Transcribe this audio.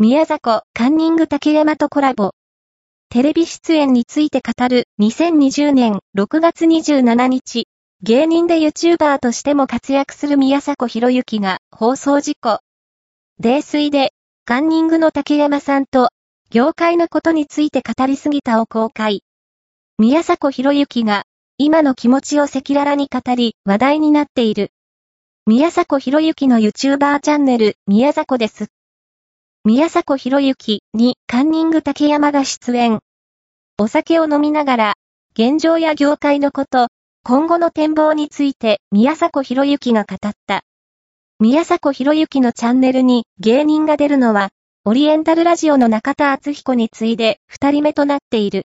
宮迫、カンニング竹山とコラボ。テレビ出演について語る2020年6月27日、芸人で YouTuber としても活躍する宮迫博之が放送事故。泥酔で、カンニングの竹山さんと、業界のことについて語りすぎたを公開。宮迫博之が、今の気持ちを赤裸々に語り、話題になっている。宮迫博之の YouTuber チャンネル、宮迫です。宮迫博之にカンニング竹山が出演。お酒を飲みながら、現状や業界のこと、今後の展望について宮迫博之が語った。宮迫博之のチャンネルに芸人が出るのは、オリエンタルラジオの中田敦彦に次いで二人目となっている。